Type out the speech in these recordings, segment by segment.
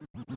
Shine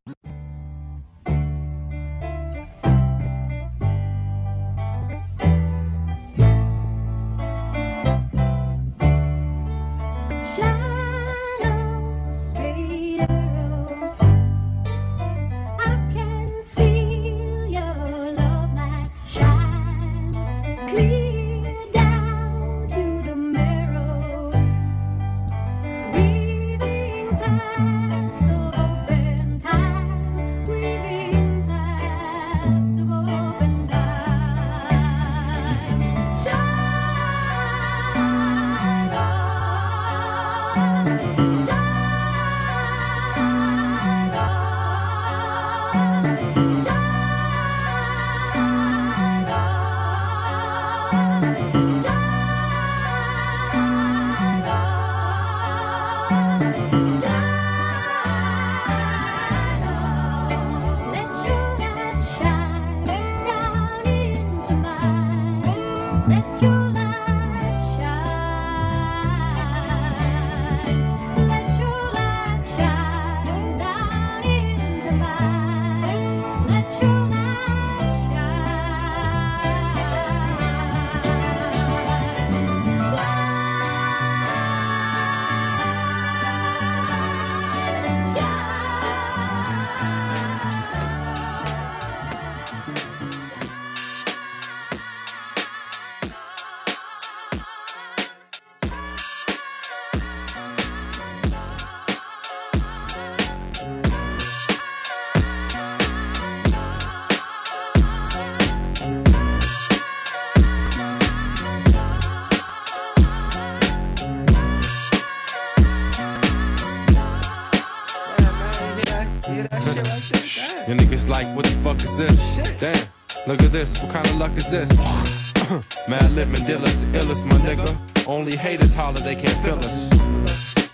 Damn, look at this, what kind of luck is this? Madlib and Dilla's the illest, my nigga. Only haters holler, they can't feel us.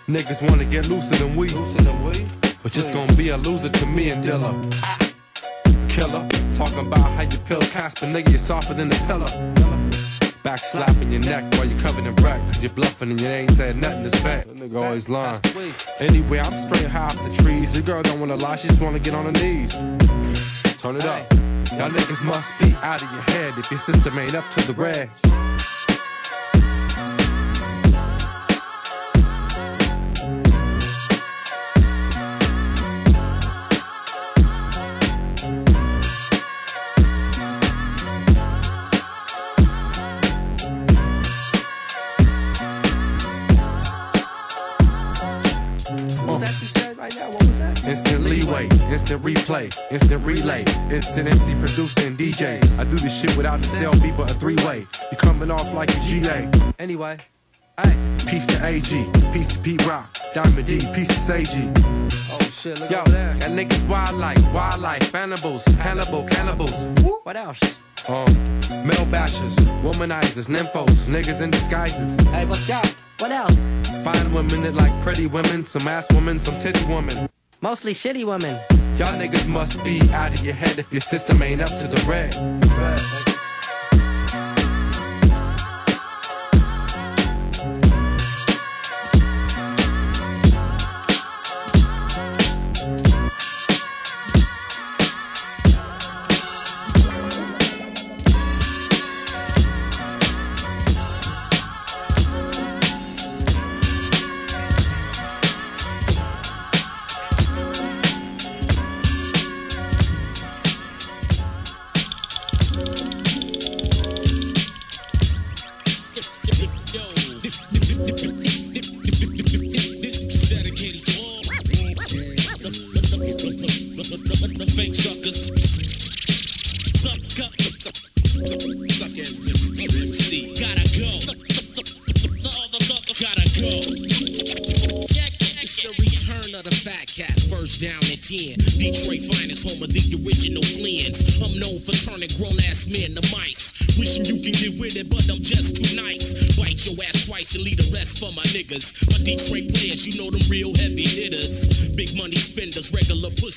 Niggas wanna get looser than we. But just gonna be a loser to me and Dilla. Killer, talking about how you pill Casper, nigga, you're softer than the pillar. Back slapping your neck while you're covered in wreck, cause you're bluffing and you ain't said nothing to spec. That nigga always lying. Anyway, I'm straight high off the trees. Your girl don't wanna lie, she just wanna get on her knees. Turn it up. Y'all niggas must be out of your head if your system ain't up to the red. Instant replay, instant relay, instant MC producing DJ. I do this shit without the cell but a three way. You coming off like a GA. Anyway, hey, Peace to AG, peace to Pete Rock, Diamond D, peace to Seiji. oh shit, look Yo, over there. that niggas wildlife, wildlife, cannibals, Hannibal, cannibals. What else? Um, male bashers, womanizers, nymphos, niggas in disguises. Hey, what's up? What else? Fine women that like pretty women, some ass women, some titty women. Mostly shitty women. Y'all niggas must be out of your head if your system ain't up to the red.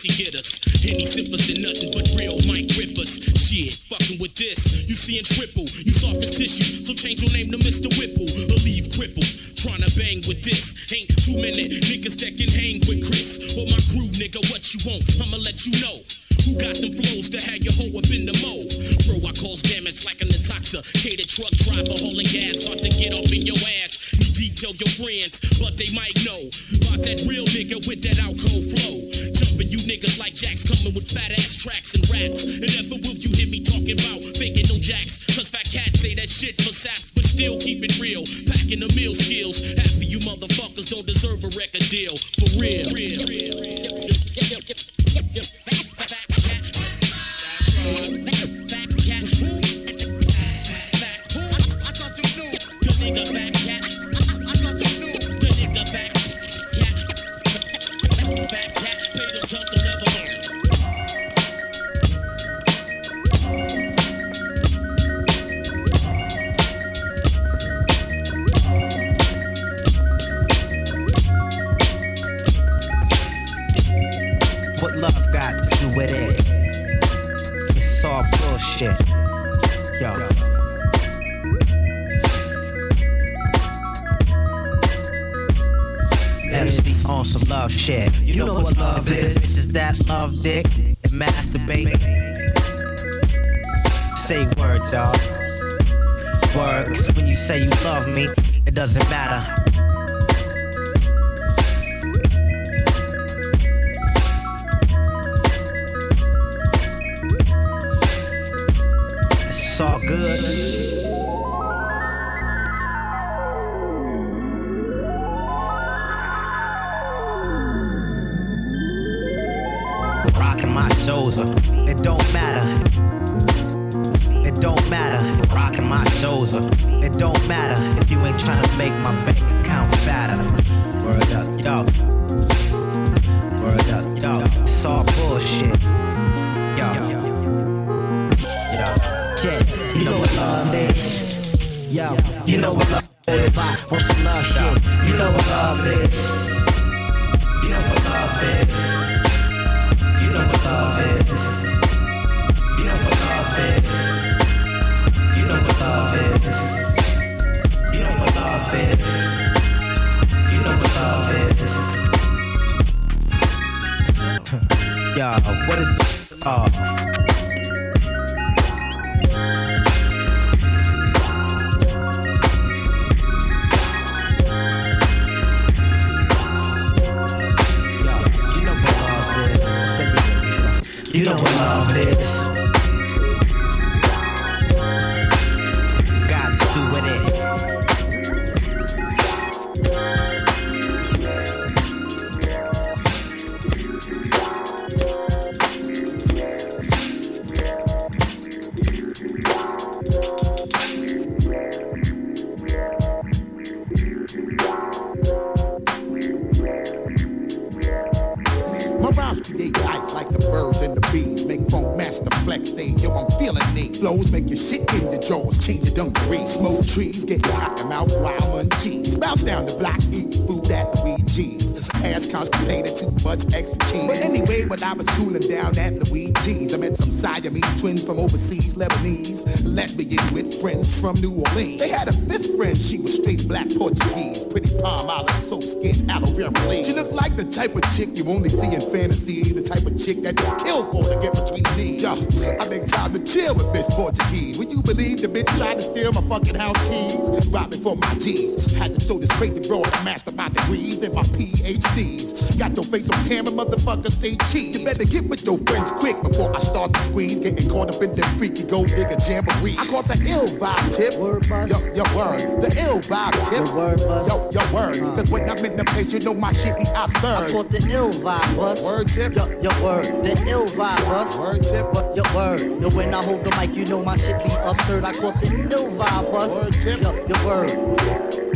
Pussy getters. Henny sippers and nothing but real mic rippers. Shit, fucking with this. You seeing triple, you soft as tissue. So change your name to Mr. Whipple or leave crippled. Tryna bang with this. Ain't too many niggas that can hang with Chris or my crew, nigga. What you want? I'ma let you know. Who got them flows to have your hoe up in the mo? Bro, I cause damage like an intoxicated truck driver hauling gas. About to get off in your ass. You detail your friends, but they might jacks coming with fat ass tracks and raps. And never will you hear me talking about faking no jacks. Cause fat cats say that shit for saps, but still keep it real. Packing the meal skills. Half of you motherfuckers don't deserve a record deal. For real. real. My rhymes create life like the birds and the bees. Make funk master flex say, yo, I'm feeling these. Flows make your shit in the jaws, change your dungarees. Smoke trees, get cotton mouth, wild mun cheese. Bounce down the block, eat food at the Ass constipated, too much extra cheese. But anyway, when I was cooling down at Luigi's, I met some Siamese twins from overseas, Lebanese. Let me in with friends from New Orleans. They had a fifth friend, she was straight black Portuguese. Pretty palm olive, soap skin, aloe vera. She looks like the type of chick you only see in fantasies. The type of chick that you kill for to get between knees. Yo, I make time to chill with Miss Portuguese. Would you believe the bitch tried to steal my fucking house keys? Robbing for my G's. Had to show this crazy broad I master my degrees and my PhDs. Got your face on camera, motherfucker, say cheese. You better get with your friends quick before I start to squeeze. Getting caught up in them freaky gold digger jamboree. I caught the ill vibe tip. Word buzz. Yo, yo, word. The ill vibe tip. The word buzz. Yo, yo, word. Uh-huh. Cause when I'm in the place, you know my shit be absurd. I caught the ill vibe, bus. Word tip. Yo, yo, word. The ill vibe, bus. Word tip. Yo, word. Yo, when I hold the mic, you know my shit be absurd. I caught the ill vibe, bus. Word tip. Yo, yo, word.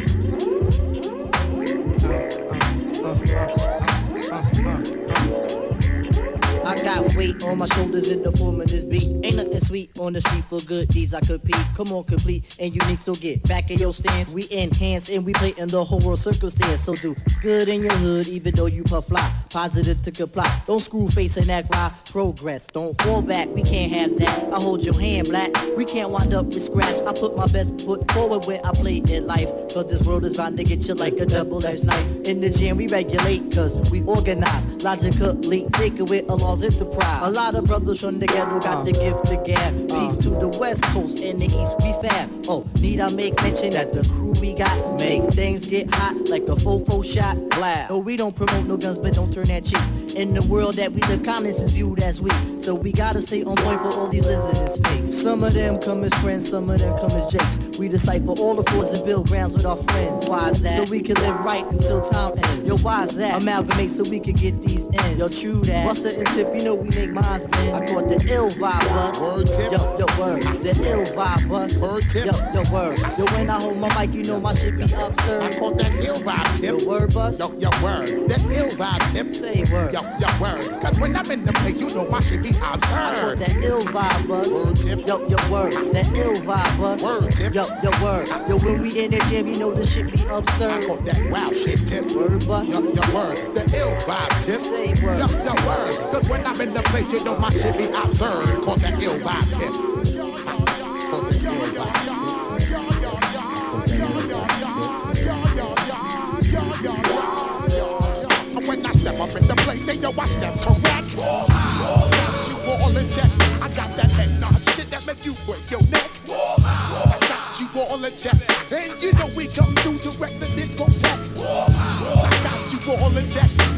Got weight on my shoulders in the form of this beat. Ain't nothing sweet on the street for good deeds I compete. Come on, complete and unique, so get back in your stance. We enhance and we play in the whole world circumstance. So do good in your hood, even though you puff fly. Positive to comply. Don't screw face and act right. Progress, don't fall back. We can't have that. I hold your hand, black. We can't wind up with scratch. I put my best foot forward when I play in life. Cause this world is bound to get you like a double-edged knife. In the gym, we regulate, cause we organize. Logically, thinking with a law's enterprise. A lot of brothers from the ghetto got the gift to gab. Peace to the west coast and the east, we fab. Oh, need I make mention that the crew we got make things get hot like a fofo shot blast. No, we don't promote no guns, but don't turn that cheek. In the world that we live, kindness is viewed as weak. So we gotta stay on point for all these lizards and snakes. Some of them come as friends, some of them come as jakes. We decipher all the flaws and build grounds with our friends. Why is that? So we can live right until time ends. Yo, why is that? Amalgamate so we can get these ends. Yo, true that. Busta and tip, you know we make minds bend. I caught the ill vibe bus. Word tip. Yo, yo, word. The ill vibe bus. Word tip. Yo, yo, word. Yo, when I hold my mic, you know my shit be absurd. I caught that ill vibe tip. Yo, word bus. Yo, yo, word. That ill vibe tip. Say word. Yo, yo, word. Cause when I'm in the place, you know my shit be absurd. I caught that ill vibe bus. Word tip. Yo, yo, word. That ill vibe bus. Word tip. Yo, yo, word. Yo, when we in the gym, you know the shit be I absurd. caught that wild shit tip. Word bus. Yo, yo, word. The ill vibe tip. Say word. Yo, yo, word. Cause when I'm in the place, you know my shit be absurd. Caught that ill vibe tip. Caught that vibe. When I step up in the place, say yo, I step correct. Got you all in check. I got that head nod shit that make you break your neck. I got you all in check. And you know we come through to wreck the discotheque. I got you all in check.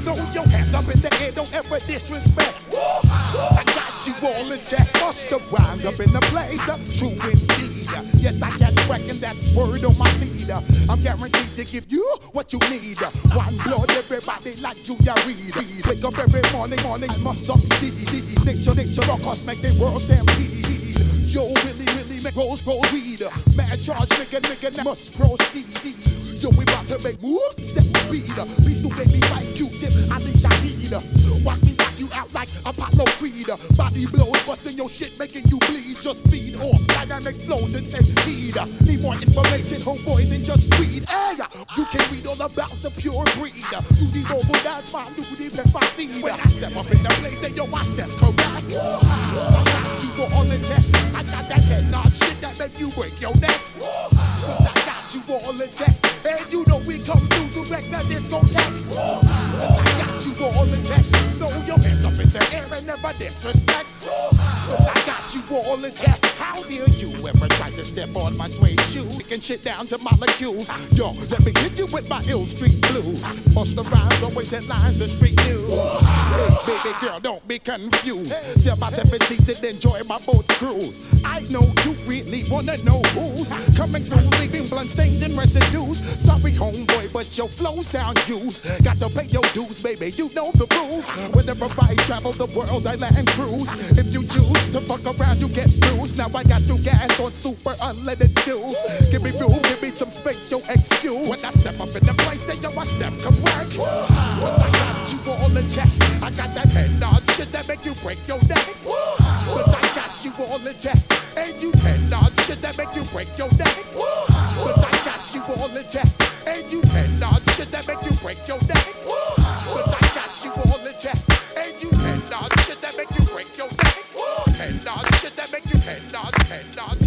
Up in the air, don't ever disrespect. I got you all in check. Bust the rhymes up in the place. uh, True indeed. Yes, I can reckon that's word on my seed. I'm guaranteed to give you what you need. One blood, everybody like Junior Reid. Wake up every morning, morning, must succeed. Nation, nation, rockers make the world stampede. Yo, Willie, Willie, make rose, rose weed. Mad charge, nigga, nigga, must proceed. Yo, we about to make moves, set speed. Please do make me fight Q-tip, I think I need. Watch me knock you out like Apollo Creed. Body blows, busting your shit, making you bleed. Just feed off dynamic flows and take heed. Need more information, homeboy, than just read. Hey, you can read all about the pure breed. You need over that's my deep and my seed. When I step up in the place, then yo, I step correct. I got you all in check. I got that head nod shit that make you break your neck. Cause I got you all in check. And you know we come through to wreck the discotheque. Cause I got you all in check. Throw your hands up in the air and never disrespect. I got you all in check. How dare you ever try to step on my suede shoe? Kicking shit down to molecules. Yo, let me hit you with my ill street blues. Bust the rhymes, always headlines, the street news. Hey, baby girl, don't be confused. Sell my seven seats and enjoy my boat cruise. I know you really wanna know who's coming through, leaving blunt stains and residues. Sorry, homeboy, but your flow sound used. Got to pay your dues, baby. You know the rules. Whenever I travel the world, I land cruise. If you choose to fuck around, you get bruised. Now I got you gas on super unleaded fuels. Give me room, give me some space, your excuse. When I step up in the place, then yo, I step correct. But I got you all in check. I got that head nod shit that make you break your neck. But I got you all in check. And you head nod shit that make you break your neck. But I got you all in check. And you head nod shit that make you break your neck. Shit that make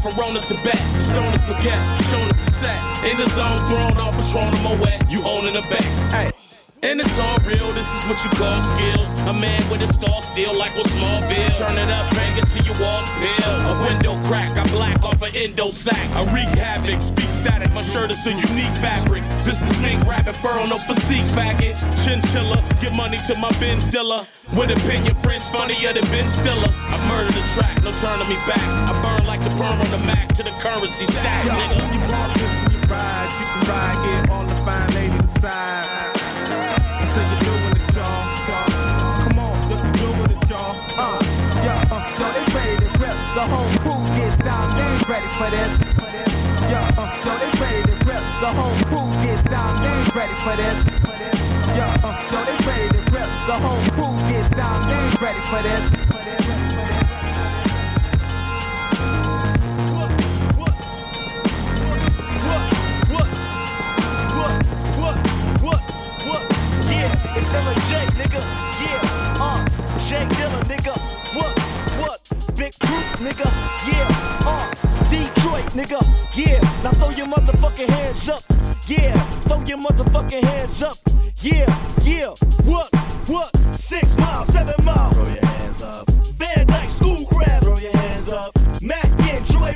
from Rona to Bet. Stone is Paquette, shown the set. In the zone, thrown off Patron on my wet. You owning the banks. Hey. And it's all real, this is what you call skills. A man with a stall steel like a Smallville. Turn it up, bang it till your walls endo sack. I wreak havoc, speak static, my shirt is a unique fabric. This is mink rapping fur on no physique faggot. Chinchilla, give money to my Ben Stiller. With opinion, friends funnier than Ben Stiller. I murder the track, no turning me back. I burn like the perm on the Mac to the currency stack, nigga. You walk this when you ride, you can ride, get all the fine ladies inside. Ready for this. Yeah, uh, so they ready to rip. The whole crew gets down, they ready for this. Yeah, uh, so they ready to rip. The whole crew gets down, they ready for this. It's J, nigga. Yeah, uh, J Dilla, nigga. What, what? Big group, nigga. Yeah, uh, Detroit, nigga. Yeah, now throw your motherfucking hands up. Yeah, throw your motherfucking hands up. Yeah, yeah, what, what? Six miles, seven miles. Throw your hands up. Van Dyke Schoolcraft. Throw your hands up. Mac and Troy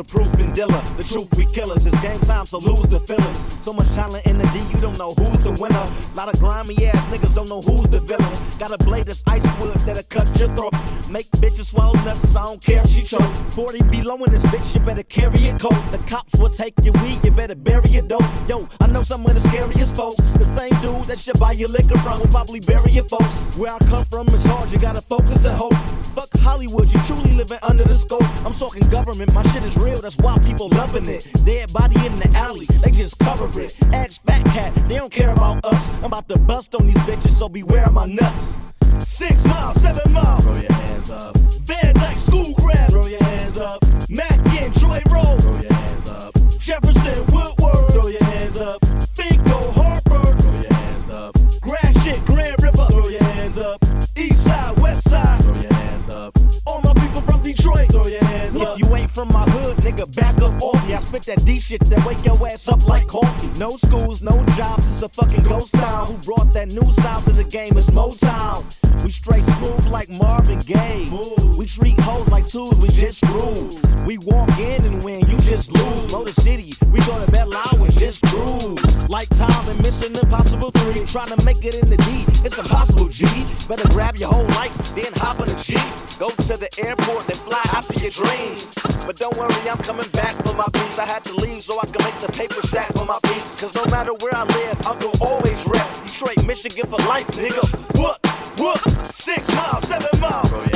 the proof and Dilla. The truth we killers. It's game time, so lose the feelings. So much talent in the D, you don't know who's the winner. Lot of grimy ass niggas don't know who's the villain. Got a blade that's ice wood that'll cut your throat. Make bitches swallow nuts, I don't care if she choke. 40 below in this bitch, you better carry it cold. The cops will take your weed, you better bury it dope. Yo, I know some of the scariest folks. The same dude that should buy your liquor from will probably bury your folks. Where I come from is hard, you gotta focus and hope. Fuck Hollywood, you truly living under the scope. I'm talking government, my shit is real, that's why people loving it. Dead body in the alley, they just cover it. Ask Phat Kat, they don't care about us. I'm about to bust on these bitches, so beware of my nuts. Six miles, seven miles. Throw your hands up. Van Dyke Schoolcraft. Throw your hands up. Mac and Troy Road. Throw your hands up. Jefferson back up off me. I spit that D shit that wake your ass up like coffee. No schools, no jobs, it's a fucking ghost town. Who brought that new style to the game? It's Motown. We straight smooth like Marvin Gaye. We treat hoes like tools, we just screw. We walk in and win, you just lose. Motor City, we go to loud and just cruise. Like Tom and Mission Impossible 3. Trying to make it in the D, it's impossible, G. Better grab your whole life, then hop on a G. Go to the airport and fly after your dreams. But don't worry, I'm coming back for my piece. I had to leave so I can make the paper stack for my piece. Cause no matter where I live, I'm gonna always rep. Detroit, Michigan for life, nigga. What? What? Six miles, seven miles.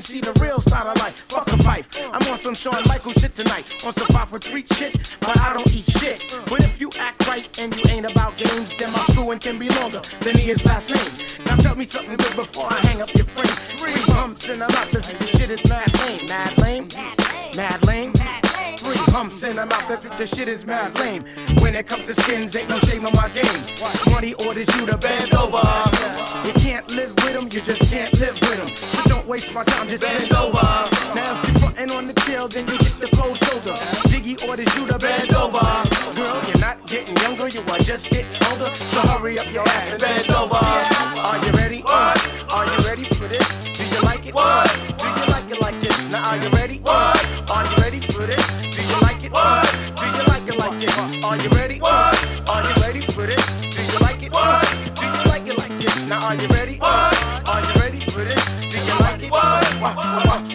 And see the real side of life. Fuck a fife. I'm on some Shawn Michael shit tonight, on some five foot freak shit, but I don't eat shit. But if you act right and you ain't about games, then my schooling can be longer than his last name. Now tell me something good before I hang up your frame. Three humps in a mouth, the the shit is mad lame, mad lame, mad lame. Three humps in a mouth, the the shit is mad lame. When it comes to skins, ain't no just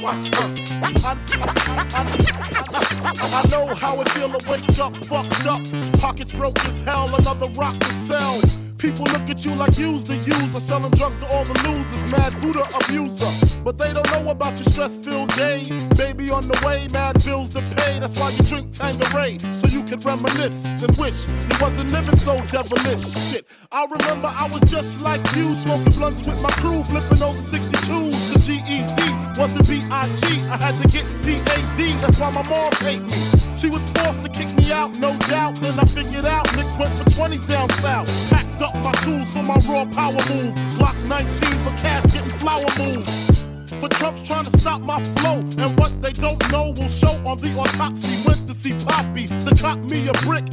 watch, watch, I know how it feel to wake up fucked up. Pockets broke as hell, another rock to sell. People look at you like you's the user, selling drugs to all the losers, mad Buddha abuser. But they don't know about your stress-filled day. Baby on the way, mad bills to pay. That's why you drink Tanqueray, so you can reminisce and wish you wasn't living so devilish. Shit, I remember I was just like you, smoking blunts with my crew, flipping over 62s. The GED wasn't B-I-G. I had to get P-A-D. That's why my mom hate me. She was forced to kick me out, no doubt. Then I figured out Nicks went for 20 down south. Packed up my tools for my raw power move. Block 19 for casket and flower moves. But Trump's trying to stop my flow, and what they don't know will show on the autopsy. Went to see Poppy to cop me a brick.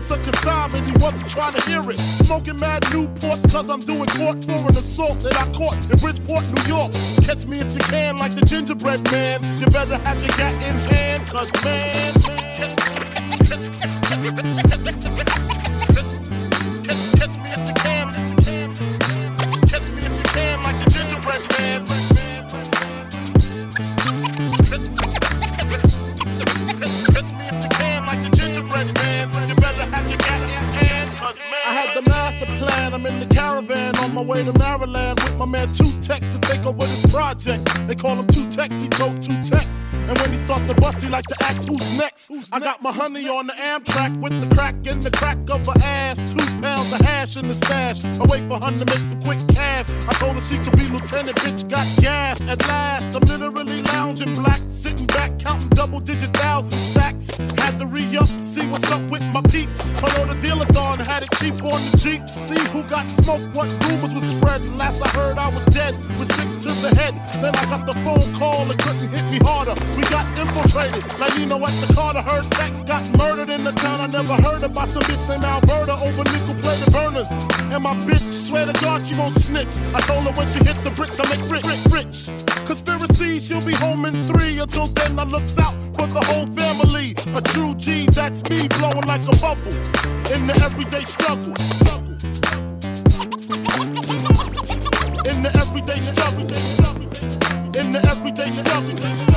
For such a sign, and he wasn't trying to hear it. Smoking mad Newports, cause I'm doing court for an assault that I caught in Bridgeport, New York. Catch me if you can, like the gingerbread man. You better have your gat in hand, cause man. Catch, my way to Maryland with my man Two Tex to take over this project. They call him Two Tex, he told Two Tex. And when he start to bust, he like to ask who's next. I got my honey on the Amtrak with the crack in the crack of her ass. Two pounds of hash in the stash. I wait for her to make some quick cash. I told her she could be lieutenant, bitch got gas. At last, I'm literally lounging black, sitting back, counting double digit thousand stacks. Had to re up, see what's up with my peeps. Told her the dealer thon had it cheap on the Jeep. See who got smoked, what rumors was spreading. Last I heard, I was dead with six to the head. Then I got the phone call, it couldn't hit me harder. We got infiltrated. Know at the Carter heard that got murdered in the town I never heard about. Some bitch named Alberta over nickel plated burners. And my bitch swear to God she won't snitch. I told her when she hit the bricks I make rich, rich, rich. Conspiracy, she'll be home in three. Until then I looks out for the whole family. A true G, that's me blowing like a bubble in the everyday struggle. In the everyday struggle. In the everyday struggle.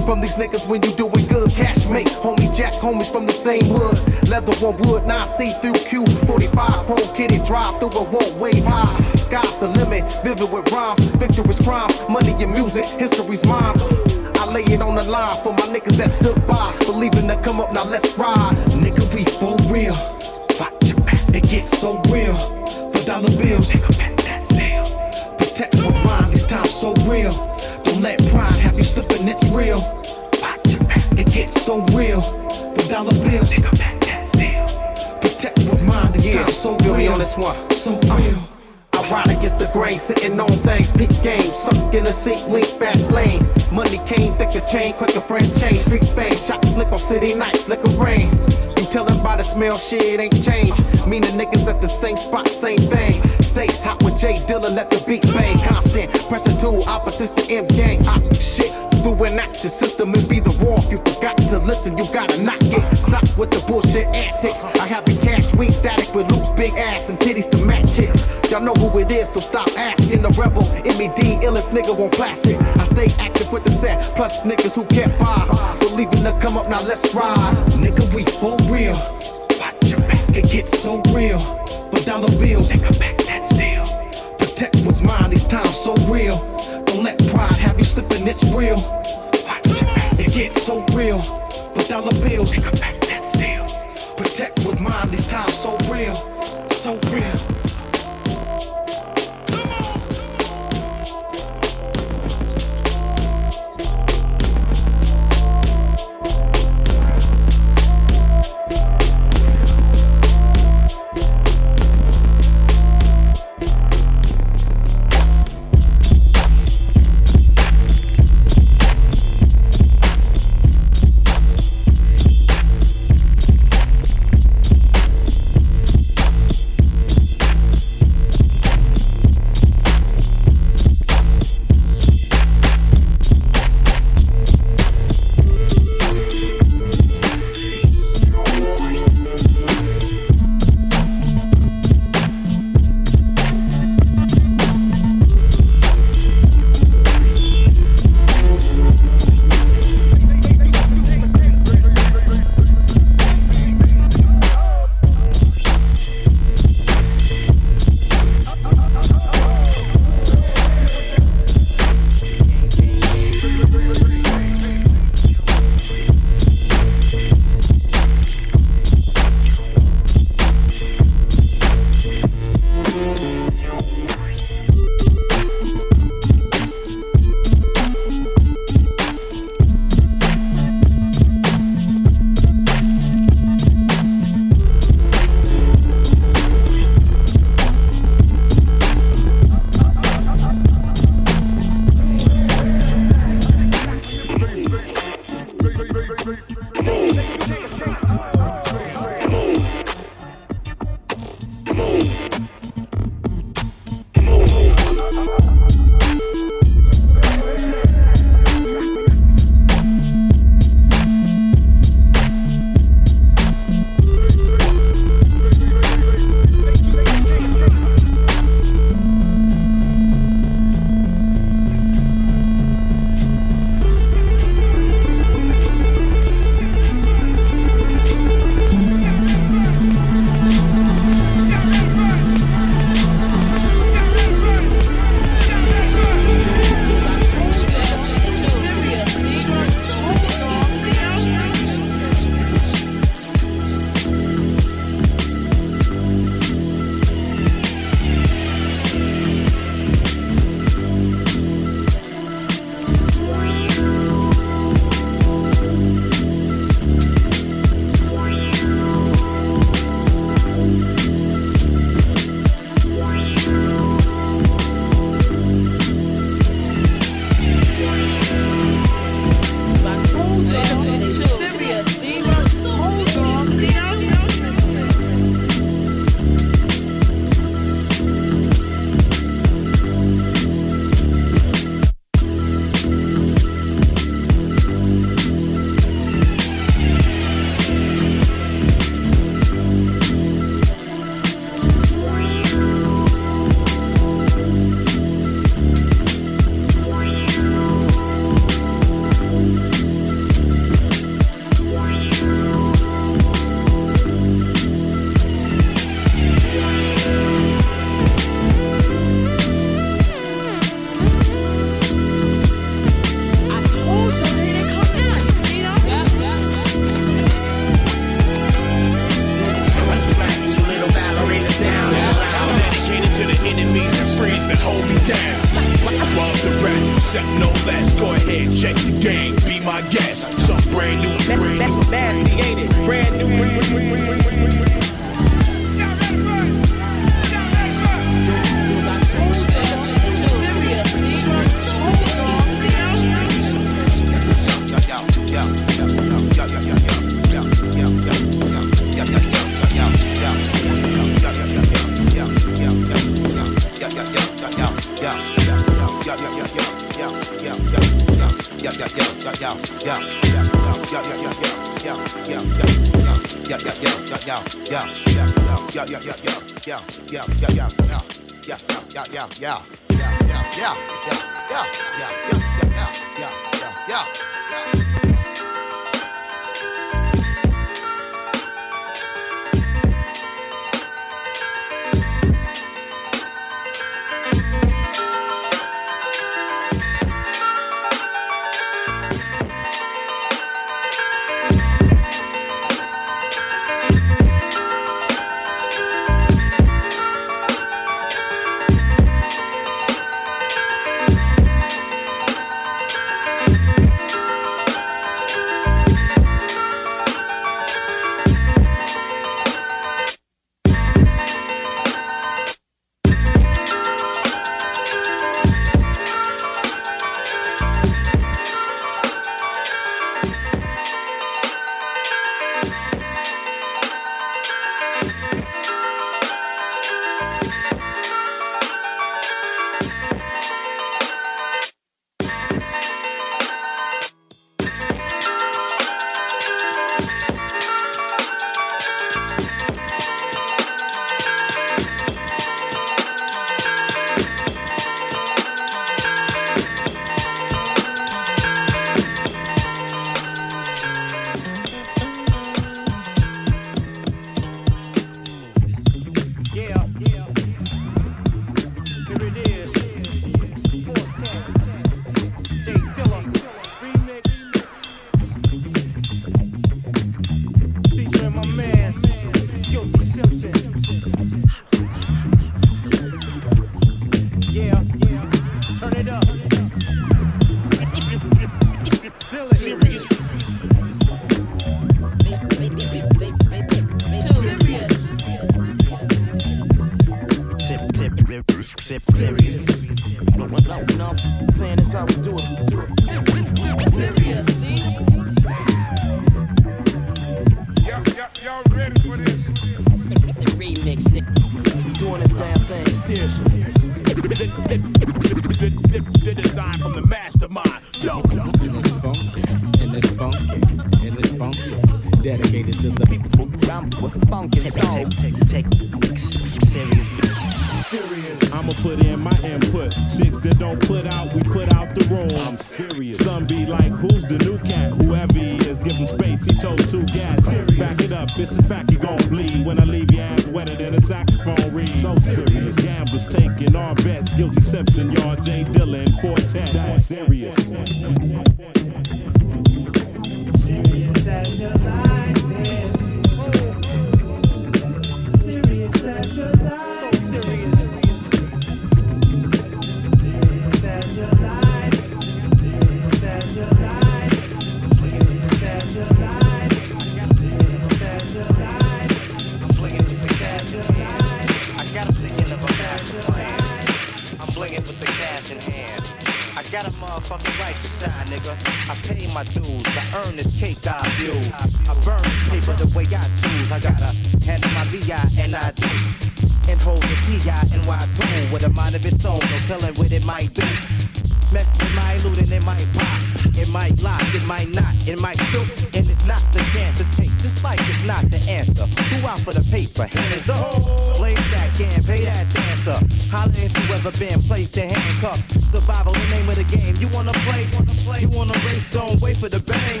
paper. Hands up, blaze that can, pay that dancer. Holla if you ever been placed in handcuffs. Survival, the name of the game. You wanna play? wanna play, You wanna race? Don't wait for the bang.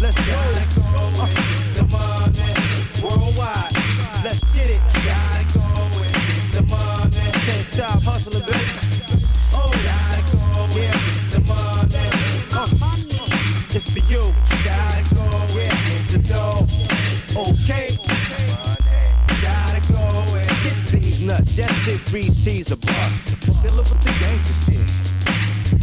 Let's go. Gotta go and get the money. Worldwide, let's get it. Gotta go and the money. Can't stop hustling, baby. Oh, gotta go and get the money. Uh, it's for you. Gotta That shit, three T's a bust. Dealing with the gangster shit.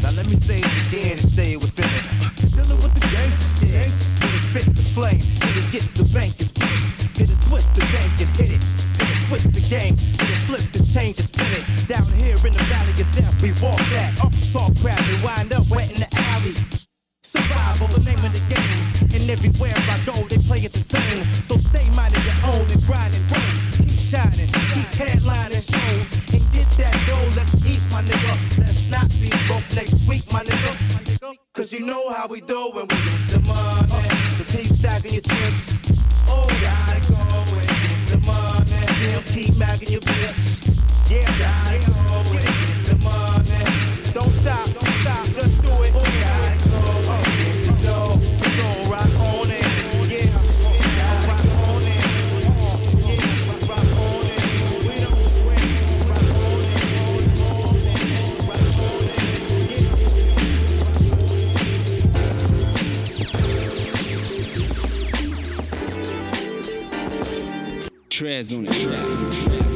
Now let me say it again and say it was in it. Dealing with the gangster shit. Hit it, spit the flame. Hit it, get the bank is big. Hit it, twist the bank and hit it. Hit it, switch the game. Hit it, flip the change and spin it. Down here in the valley of death, we walk that. Up, the talk crowd, we wind up wet in the alley survival, the name of the game. And everywhere I go, they play it the same. So stay minded your own and grind and grind. Shining, keep headlining shows. And get that dough, let's eat, my nigga. Let's not be broke next week, my nigga. Cause you know how we do when we get the money. So keep stacking your chips. Oh, gotta go and get the money. Yeah, keep magging your bitch. Yeah, gotta go and get the money. Don't stop, don't Trez on on it.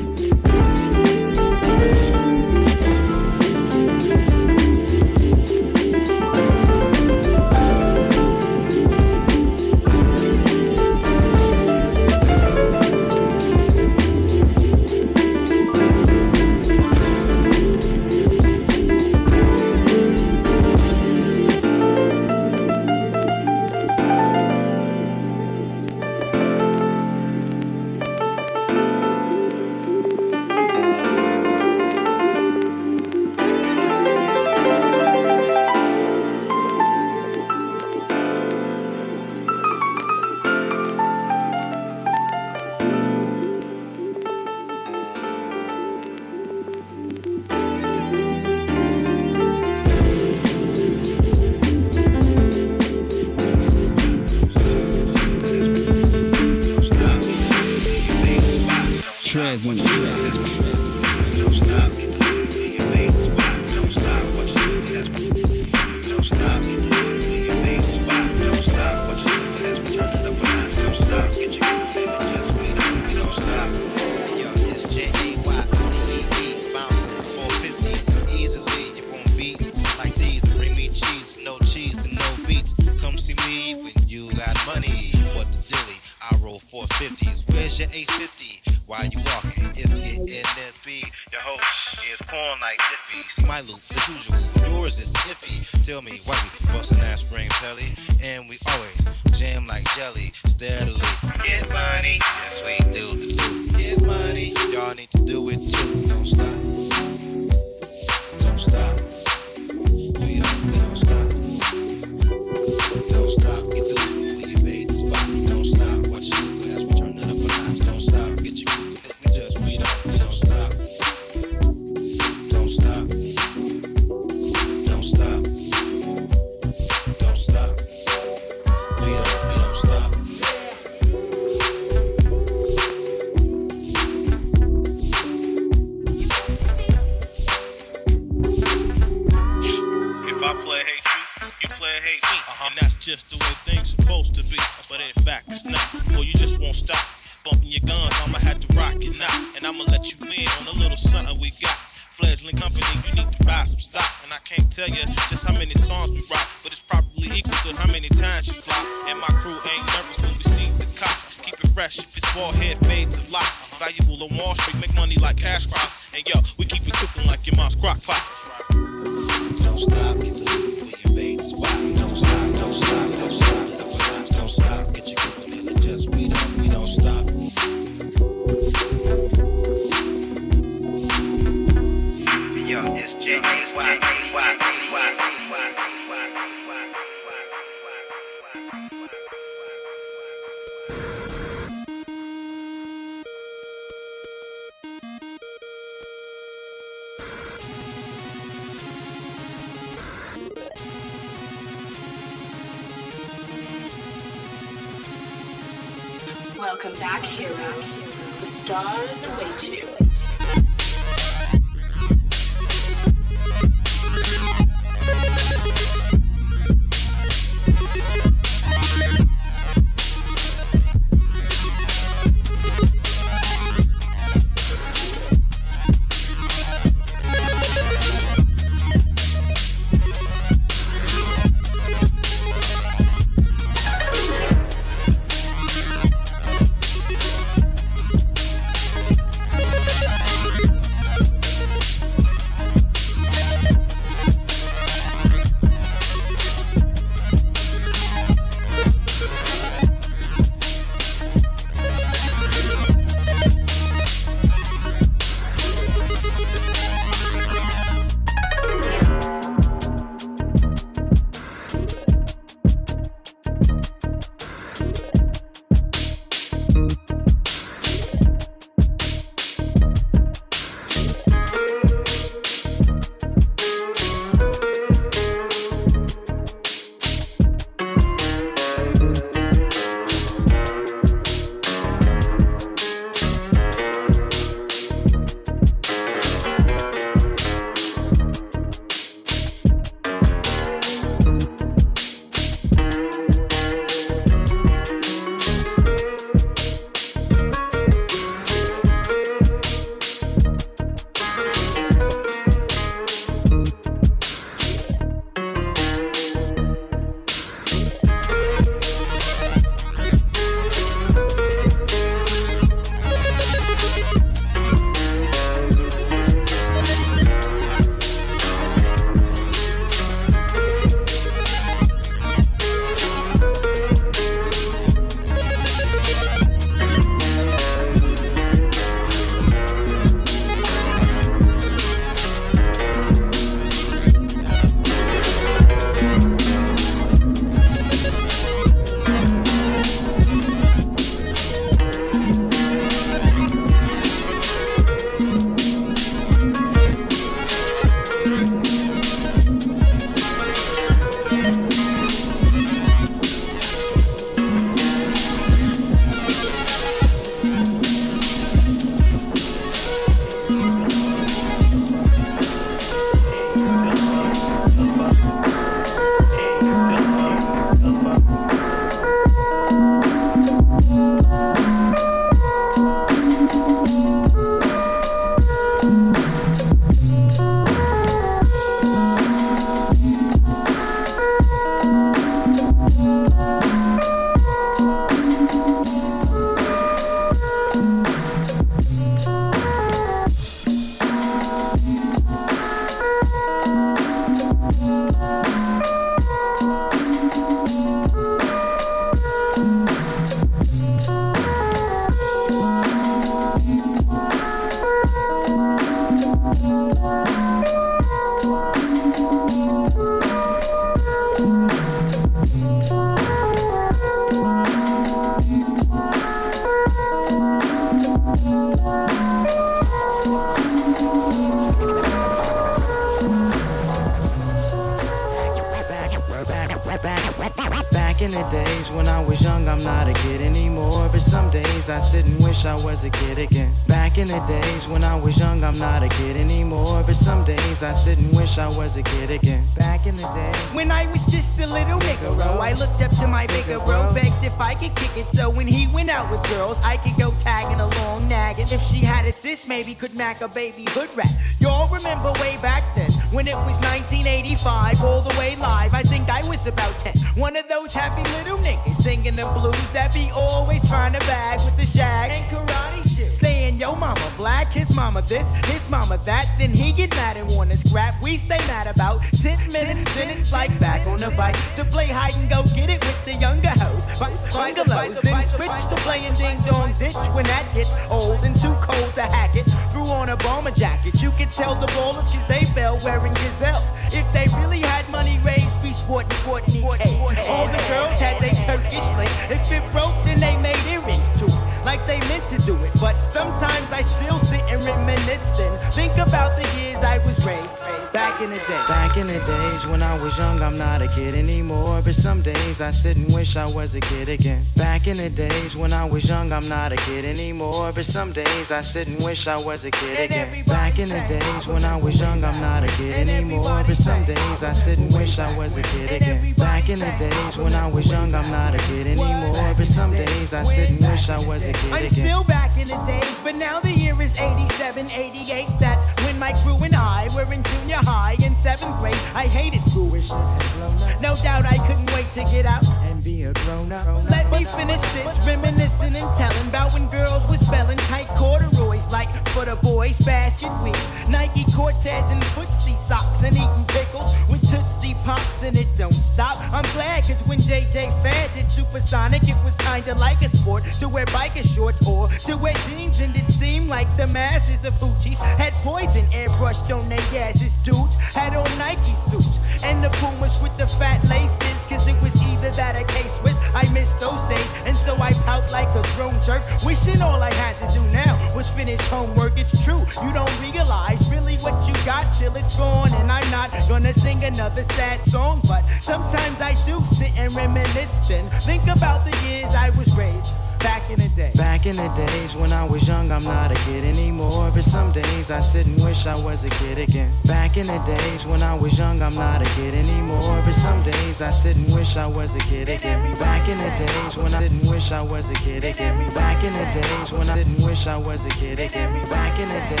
Wish I was a kid again. Back in the days when I was young, I'm not a kid anymore. But some days I sit and wish I was a kid again. Back in the days when I was young, I'm not a kid anymore. But some days I sit and wish I was a kid again. Back in the days when I was young, I'm not a kid anymore. But some days I sit and wish I was a kid again. I'm still back in the days, but now the year is 87, 88. That's when my crew and I were in junior high in seventh grade. I hated school. Wish it had blown up. No doubt I couldn't wait to get out and be a grown up. Let me finish this, reminiscing and telling about when girls were spelling tight corduroys like for the boys basket weave, Nike Cortez and footsie socks and eating pickles with Tootsie Pops and it don't stop. I'm glad cause when JJ Fad did Supersonic, it was kinda like a sport to wear biker shorts or to wear jeans and it seemed like the masses of hoochies had poison airbrushed on their asses. Dudes had on Nike suits and the Pumas with the fat laces cause it was either that or K-Swiss. I missed those days and so I pout like a grown jerk wishing all I had to do now was finish homework. It's true, you don't realize really what you got till it's gone and I'm not gonna sing another sad song but sometimes I do sit and reminisce and think about the years I was raised back in the day. Back in the days when I was young, I'm not a kid anymore. But some days I sit and wish I was a kid again. Back in the days when I was young, I'm not a kid anymore. But some days I sit and wish I was a kid again. Back in the days when I didn't wish I was a kid again. Back in the days when I didn't wish I was a kid again. Back in the day,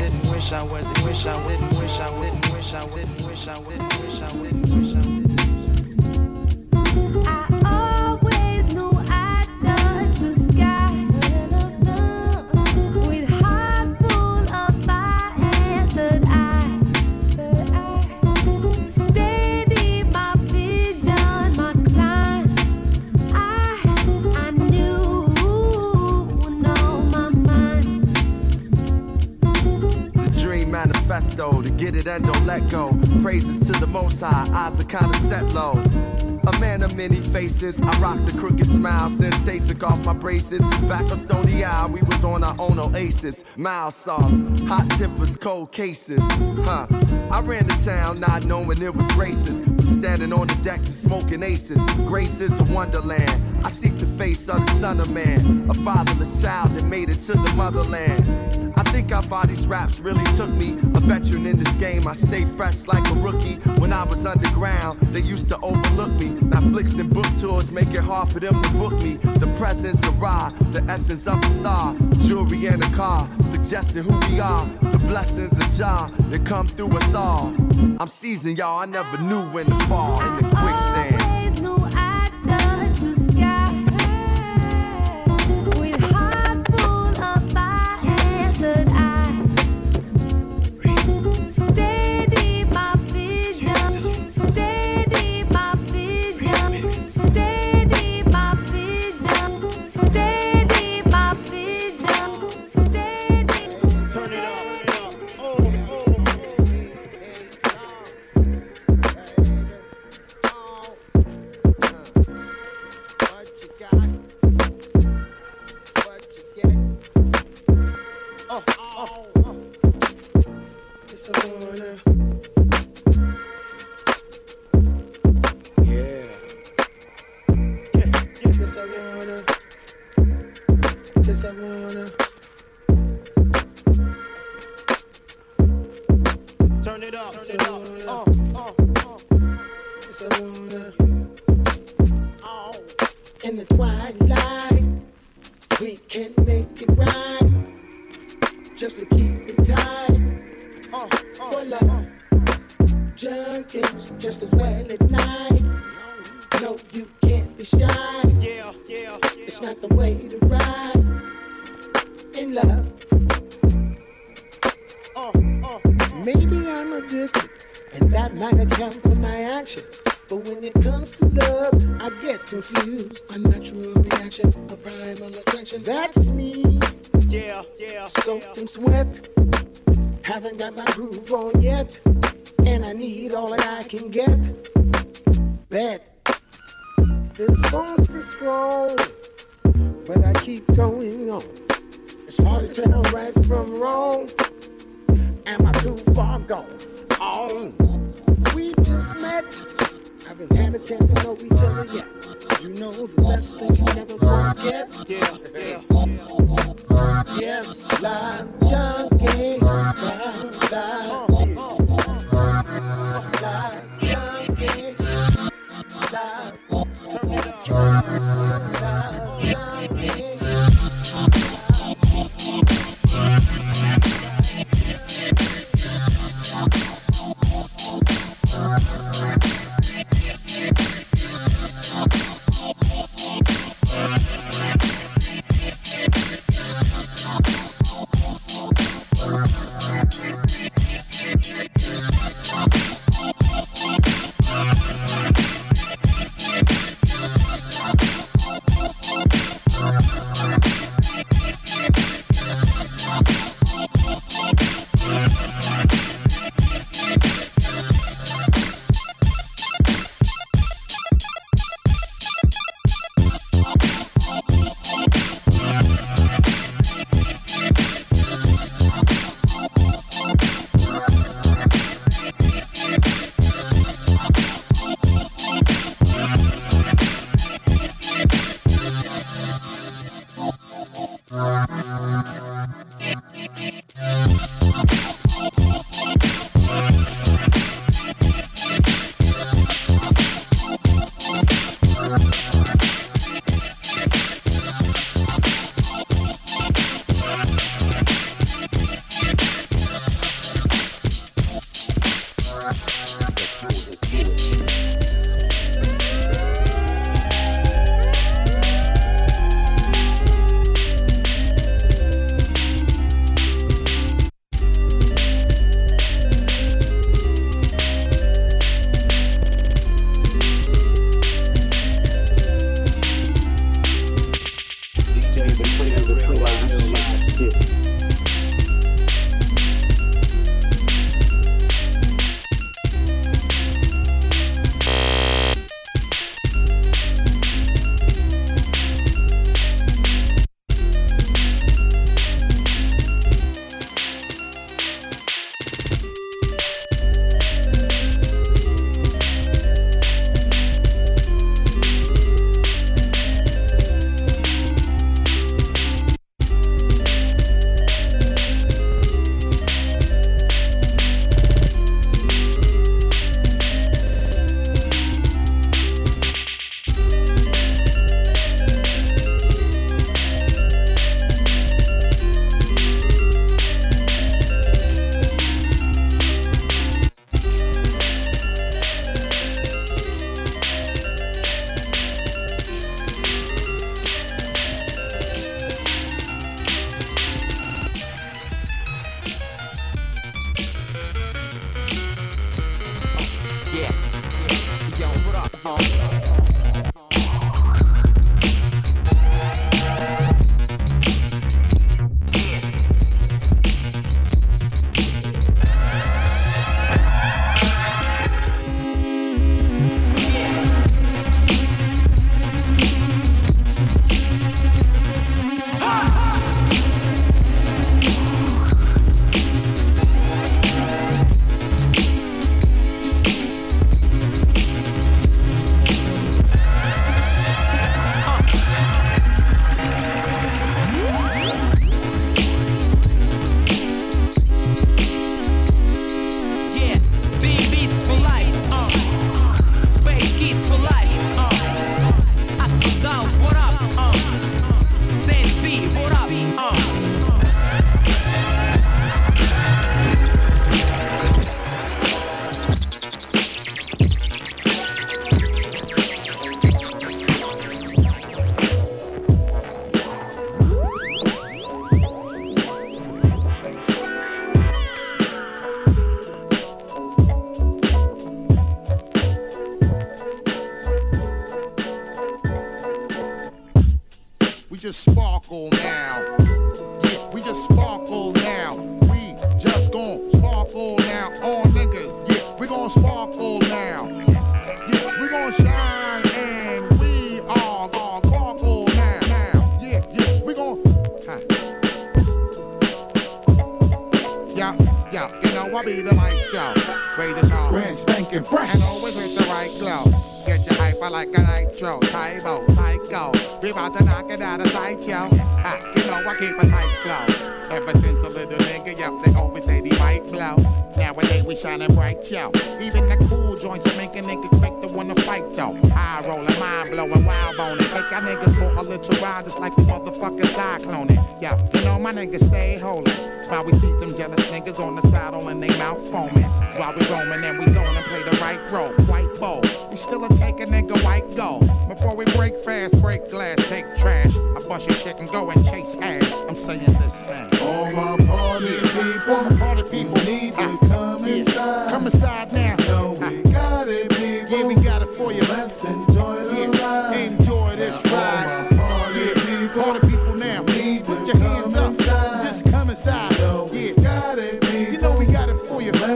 didn't wish I was, wish I didn't wish I didn't wish I didn't wish I didn't wish I didn't wish I always to get it and don't let go. Praises to the most high, eyes are kinda set low. A man of many faces, I rock the crooked smile. Sensei took off my braces. Back on Stony Eye, we was on our own oasis. Mild sauce, hot tempers, cold cases. Huh. I ran to town not knowing it was racist. Standing on the deck to smoking aces. Grace is a wonderland. I seek the face of the son of man. A fatherless child that made it to the motherland. I think how far these raps really took me. A veteran in this game, I stayed fresh like a rookie. When I was underground, they used to overlook me. Now flicks and book tours make it hard for them to book me. The presence of raw, the essence of a star. Jewelry and a car, suggesting who we are. The blessings of Jah that come through us all. I'm seasoned, y'all. I never knew when to fall in the quicksand. Yeah. Yo, what up?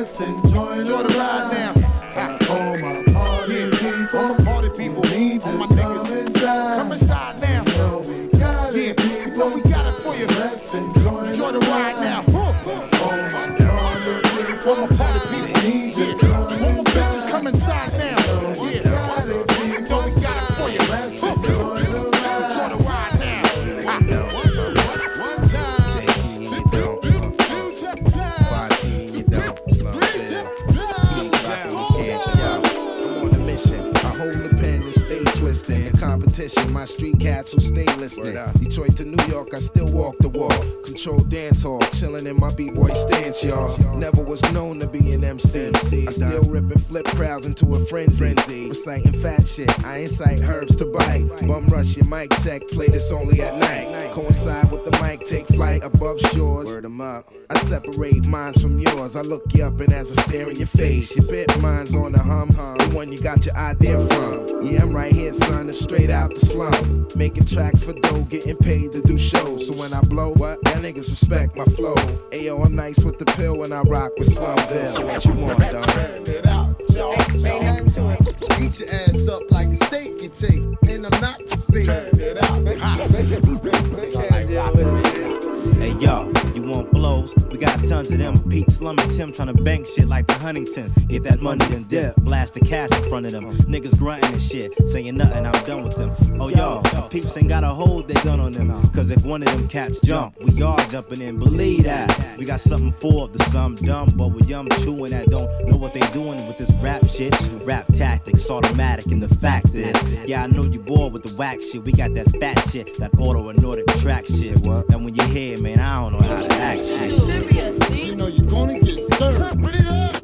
Let's enjoy, Enjoy the ride Detroit to New York, I still walk the walk. Control dance hall, chilling in my b-boy stance, y'all. Never was known to be an MC. I still rip and flip crowds into a frenzy. Reciting fat shit, I incite herbs to bite. Bum rush your mic check, play this only at night. Coincide with the mic, take flight above shores. Word 'em up. I separate minds from yours. I look you up and as I stare in your face, your bit mine's on the hum, hum. the one you got your idea from. Yeah, I'm right here, son, straight out the slum. Making tracks for dough, getting paid to do shows. So when I blow, what? Niggas respect my flow. Ayo, I'm nice with the pill when I rock with Slumville. So what you want, dog? Turn it out, y'all. y'all. Beat your ass up like a steak you take, and I'm not to fake. Turn it out. Hey yo, you want blows? We got tons of them. Pete Slum and Tim trying to bank shit like the Huntington. Get that money then dip. Blast the cash in front of them. Niggas grunting and shit. Saying nothing, I'm done with them. Oh yo, peeps ain't gotta hold their gun on them. Cause if one of them cats jump, we all jumping in. Believe that. We got something for the some dumb, but we young chewing that don't know what they doing with this rap shit. Rap tactics, automatic, and the fact is, yeah, I know you bored with the whack shit. We got that fat shit, that auto and Nordic track shit. And when you hear it, man, I don't know how to act shit. You know you're gonna get served. Put it up.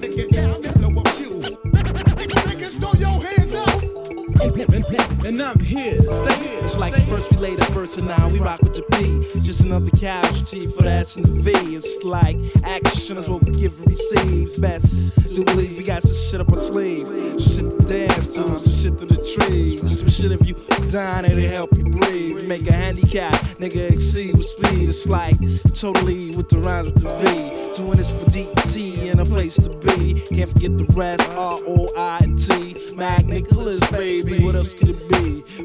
Nigga, down, blow up fuse. Niggas, throw your hands up. And I'm here to say it. It's like the first we laid the first and now we rock with your P. Just another casualty for the S and the V. It's like action is what we give and receive. Best do believe we got some shit up our sleeve. Some shit to dance to, some shit to the trees. Some shit if you dying it'll help you breathe. Make a handicap, nigga exceed with speed. It's like totally with the rhymes with the V. Doing this for DT and a place to be. Can't forget the rest, R O I and T. Mac Nicholas, baby. What else could it be?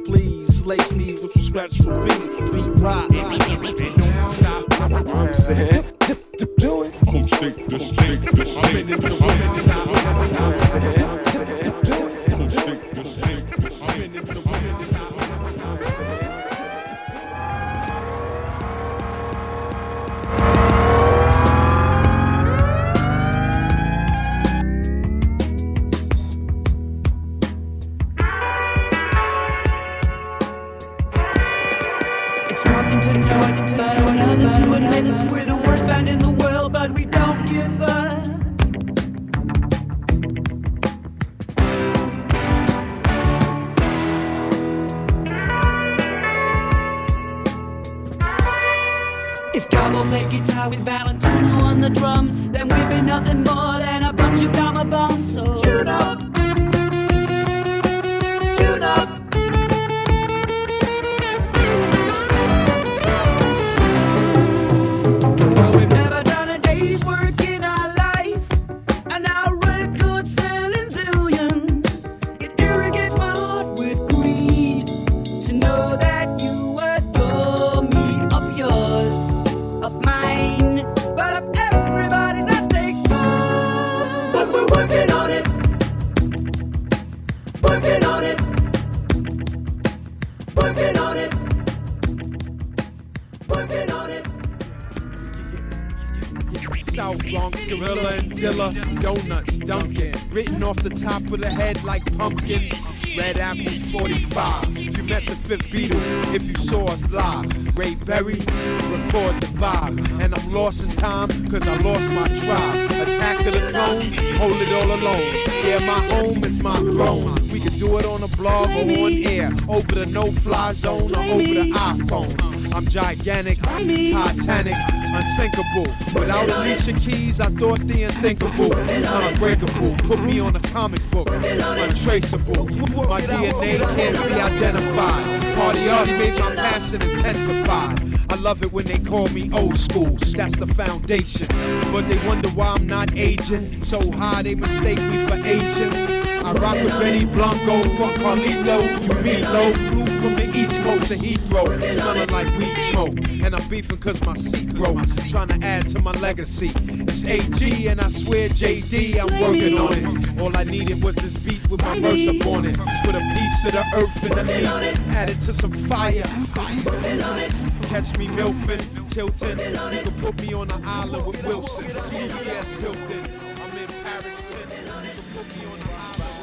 Please lace me with some scratches for beat. Beat rock. I'm saying, do it. Come shake this, shake this, I'm in it. I'm on a blog or on air. Over the no fly zone or over the iPhone. I'm gigantic, Titanic, unsinkable. Without Alicia Keys, I thought the unthinkable. Unbreakable, put me on a comic book. Untraceable, my DNA can't be identified. Party already made my passion intensified. I love it when they call me old school, that's the foundation. But they wonder why I'm not aging. So high they mistake me for Asian. I rock with Benny Blanco from Carlito. You meet low, flew from the East Coast to Heathrow, smelling like weed smoke. And I'm beefing cause my seat broke. Trying to add to my legacy. It's AG and I swear JD, I'm working on it. All I needed was this beat with my verse up on it. Put a piece of the earth in the leaf, add it to some fire. Catch me milfing, tilting. You can put me on the island with Wilson. CBS Hilton. I'm in Paris. You can put me on the island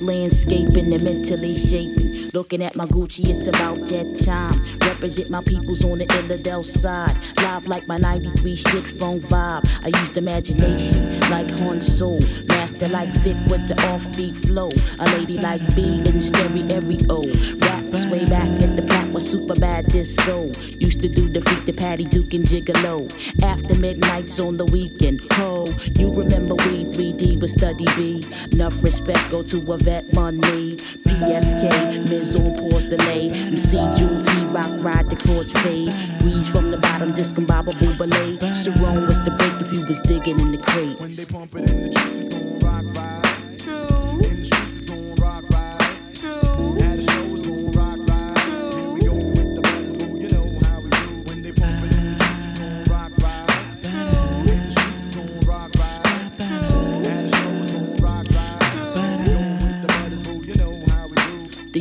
Landscaping and mentally shaping. Looking at my Gucci, it's about that time. Represent my peoples on the Illidale side. Live like my 93 shit phone vibe. I used imagination like Han Soul. Master like Vic with the offbeat flow. A lady like B in stereo. Way back at the plat was super bad disco. Used to do defeat the Patty Duke and Gigolo. After midnights on the weekend. Ho, you remember we 3D with Study B. Enough respect go to a vet money. PSK, Miz on pause delay. You see Jewel T Rock ride the chords fade. Weeds from the bottom, discombobable ballet. Sharon was the break if you was digging in the crates. When they in the rock.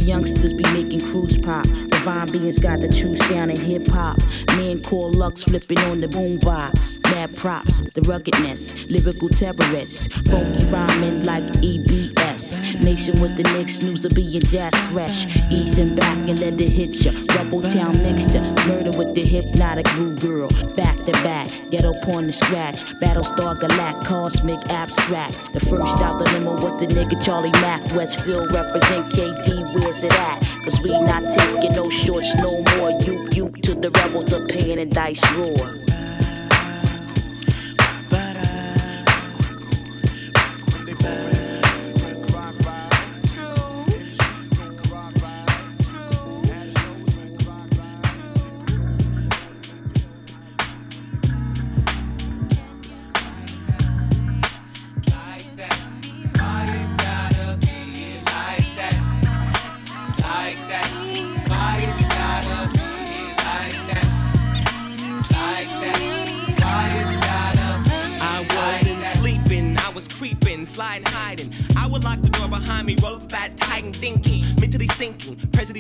Youngsters be making cruise pop. Divine beings got the truth down in hip hop. Men call Lux flipping on the boombox. Mad props, the ruggedness, lyrical terrorists. Funky rhyming like EBS. Nation with the next news of being jazz fresh. Easing back and let it hit ya. Rebel town mixture. Murder with the hypnotic groove girl. Back to back, ghetto porn and scratch. Battlestar Galact, cosmic abstract. The first out the limo was the nigga Charlie Mack. Westfield represent KD, where's it at? Cause we not taking no shorts no more. Yoop yoop to the rebels to pain and dice roar.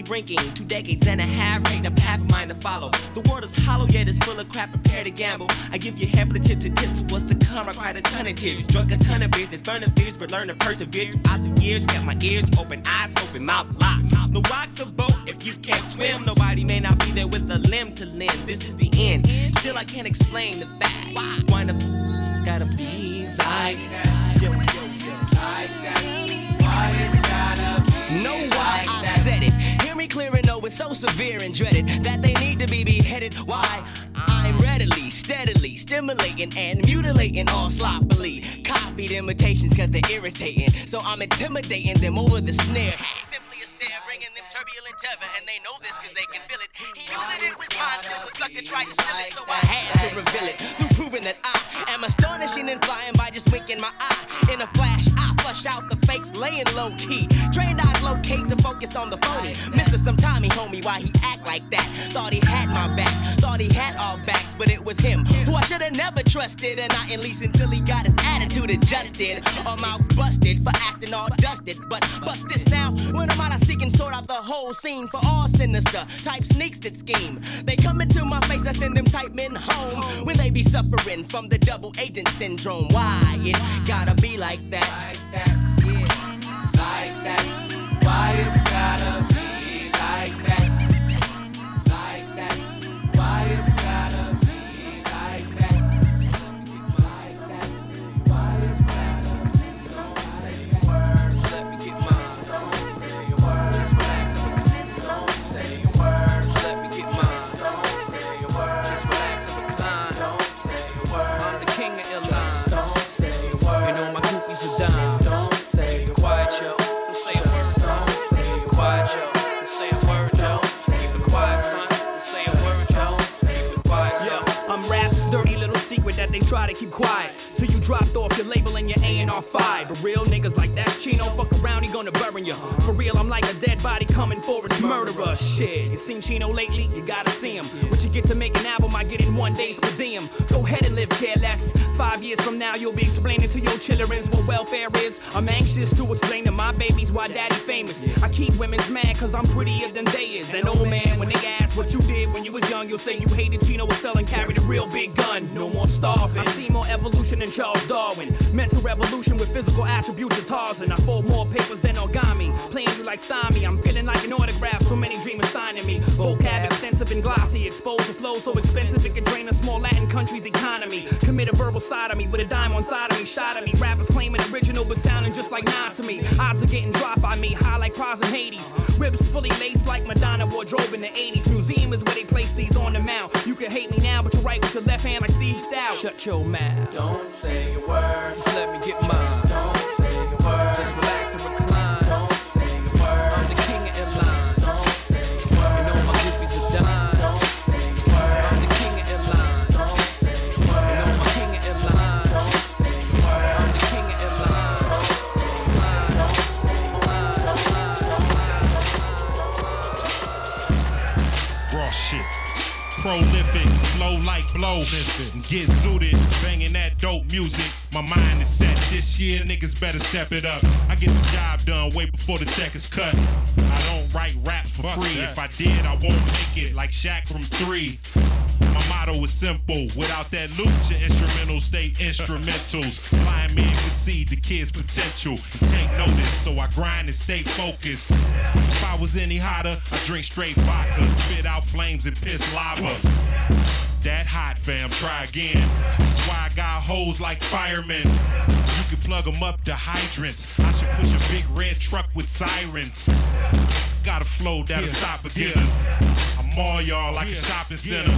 Drinking. Two decades and a half, ain't a path of mine to follow. The world is hollow, yet it's full of crap, prepare to gamble. I give you half the tips and tips, what's to come? I cried a ton of tears, drunk a ton of beers, burn the fears, but learn to persevere. Throughout the years, kept my ears open, eyes open, mouth locked. No rock the boat if you can't swim. Nobody may not be there with a limb to lend. This is the end. Still, I can't explain the fact. Why? Why the gotta be like that? Yo, yo, yo, like that. Why is gotta be Know why I clear and know it's so severe and dreaded that they need to be beheaded. Why? I'm readily, steadily stimulating and mutilating all sloppily. Copied imitations cause they're irritating. So I'm intimidating them over the snare. Simply a stare, know this cause they can feel it. He knew that it was mine till the sucker tried to steal it, so I had to reveal it through proving that I am astonishing and flying by just winking my eye. In a flash, I flush out the fakes, laying low key. Trained eyes locate to focus on the phony. Mr. Some Tommy homie, why he act like that? Thought he had my back, thought he had all backs, but it was him who I should have never trusted, and not at least until he got his attitude adjusted. Or mouth busted for acting all dusted. But bust this now, when I'm out, I seek and sort out the whole scene for all sinister type sneaks that scheme. They come into my face, I send them type men home when they be suffering from the double agent syndrome. Why it gotta be like that? Like that, yeah. Like that. Why it's they try to keep quiet. Till you dropped off your label and your A&R 5. But real niggas like that Chino, fuck around, he gonna burn you. For real, I'm like a dead body coming for his murderer. Shit, you seen Chino lately? You gotta see him. What you get to make an album, I get in one day's per diem. Go ahead and live careless. Five years from now, you'll be explaining to your children what welfare is. I'm anxious to explain to my babies why daddy famous. I keep women's mad cause I'm prettier than they is. And old man, when they ask what you did when you was young, you'll say you hated Chino was selling, carried a real big gun. No more starving. I see more evolution than Charles Darwin. Mental revolution with physical attributes of Tarzan. I fold more papers than origami. Playing you like Stymie. I'm feeling like an autograph. So many dreamers signing me. Vocab extensive and glossy. Exposed to flow so expensive it could drain a small Latin country's economy. Commit a verbal sodomy with a dime on side of me. Shot at me. Rappers claiming original but sounding just like Nas to me. Odds are getting dropped by me. High like Pros in Hades. Ribs fully laced like Madonna wardrobe in the 80s. Museum is where they place these on the mount. You can hate me now, but you write with your left hand like Steve Stoute. Shut your mouth. Don't say your words. Just let me get mine. Just Don't say your words. Just relax and recline. Like blow. And get zooted, banging that dope music. My mind is set this year, niggas better step it up. I get the job done way before the check is cut. I don't write rap for free. If I did, I won't make it like Shaq from three. My motto is simple. Without that loot, your instrumentals stay instrumentals. Blind men can see the kid's potential. Take notice, so I grind and stay focused. If I was any hotter, I drink straight vodka, spit out flames and piss lava. That hot fam, try again. That's why I got hoes like firemen. You can plug them up to hydrants. I should push a big red truck with sirens. Got a flow that'll stop beginners. I'm all y'all like a shopping center.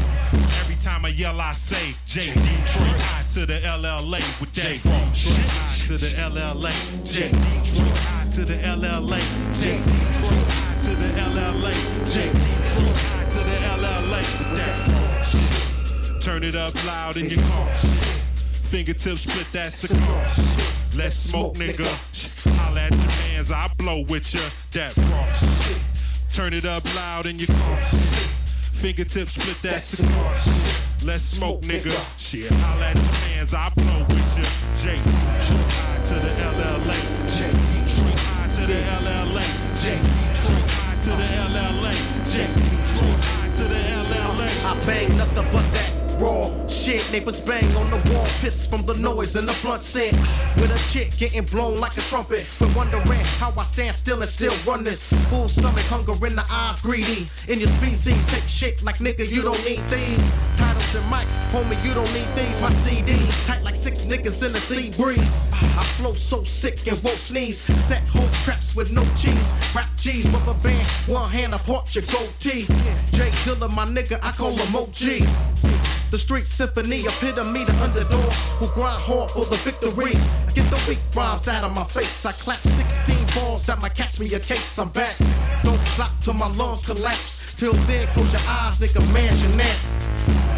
Every time I yell, I say J. Detroit high to the LLA with J. Detroit high to the LLA. J. Detroit high to the LLA. J. Detroit high to the LLA. J. Detroit high to the LLA with that. Turn it up loud in your car. Fingertips split that cigar. Let's smoke, nigga. Holla at your mans, I blow with ya. That raw. Turn it up loud in your car. Fingertips split that cigar. Let's smoke, nigga. Shit, holla at your mans, I blow with ya. J. High to the LLA. J. High to the LLA. J. High to the LLA. J. High to the LLA. I bang nothing but that raw shit. Neighbors bang on the wall, piss from the noise and the blunt scent. With a chick getting blown like a trumpet. But wondering how I stand still and still run this. Full stomach, hunger in the eyes, greedy. In your species, take shit like nigga, you don't need these. Titles and mics, homie, you don't need these. My CD, tight like six niggas in the sea breeze. I flow so sick and won't sneeze. Set whole traps with no cheese. Rap cheese, rubber band, one hand apart your goatee. J Dilla, my nigga, I call him OG. The street symphony, epitome, the underdogs who grind hard for the victory. Get the weak rhymes out of my face. I clap 16 balls that might catch me a case. I'm back. Don't stop till my lungs collapse. Till then, close your eyes, nigga, imagine that.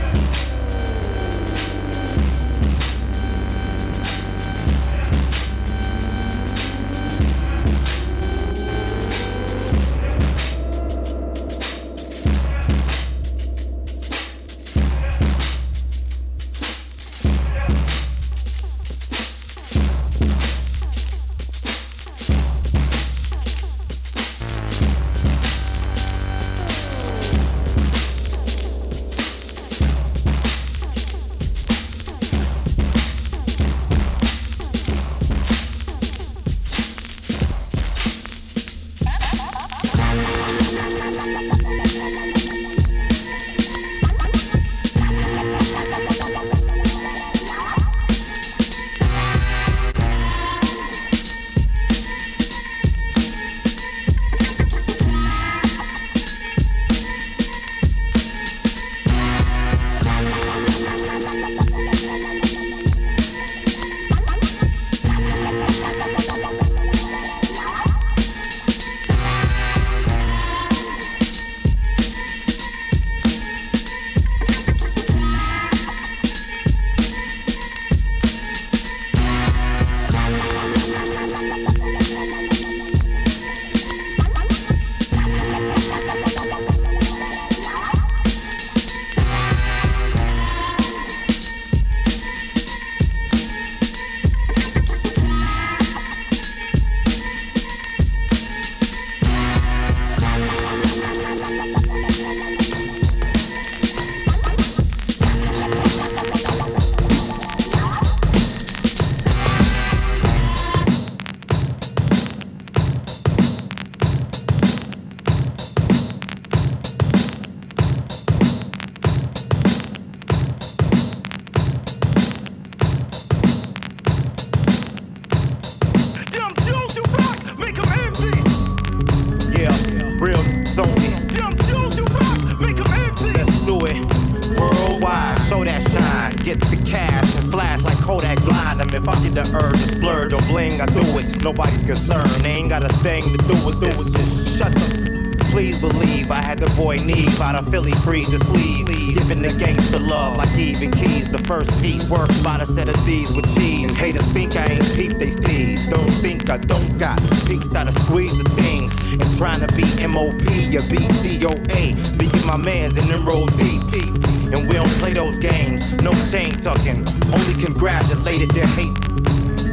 Haters think I ain't peep they steez. Don't think I don't got peaks that'll squeeze the things. And trying to be MOP, you beat DOA. Me and my mans in them roll deep, deep. And we don't play those games. No chain tucking. Only congratulated their hate.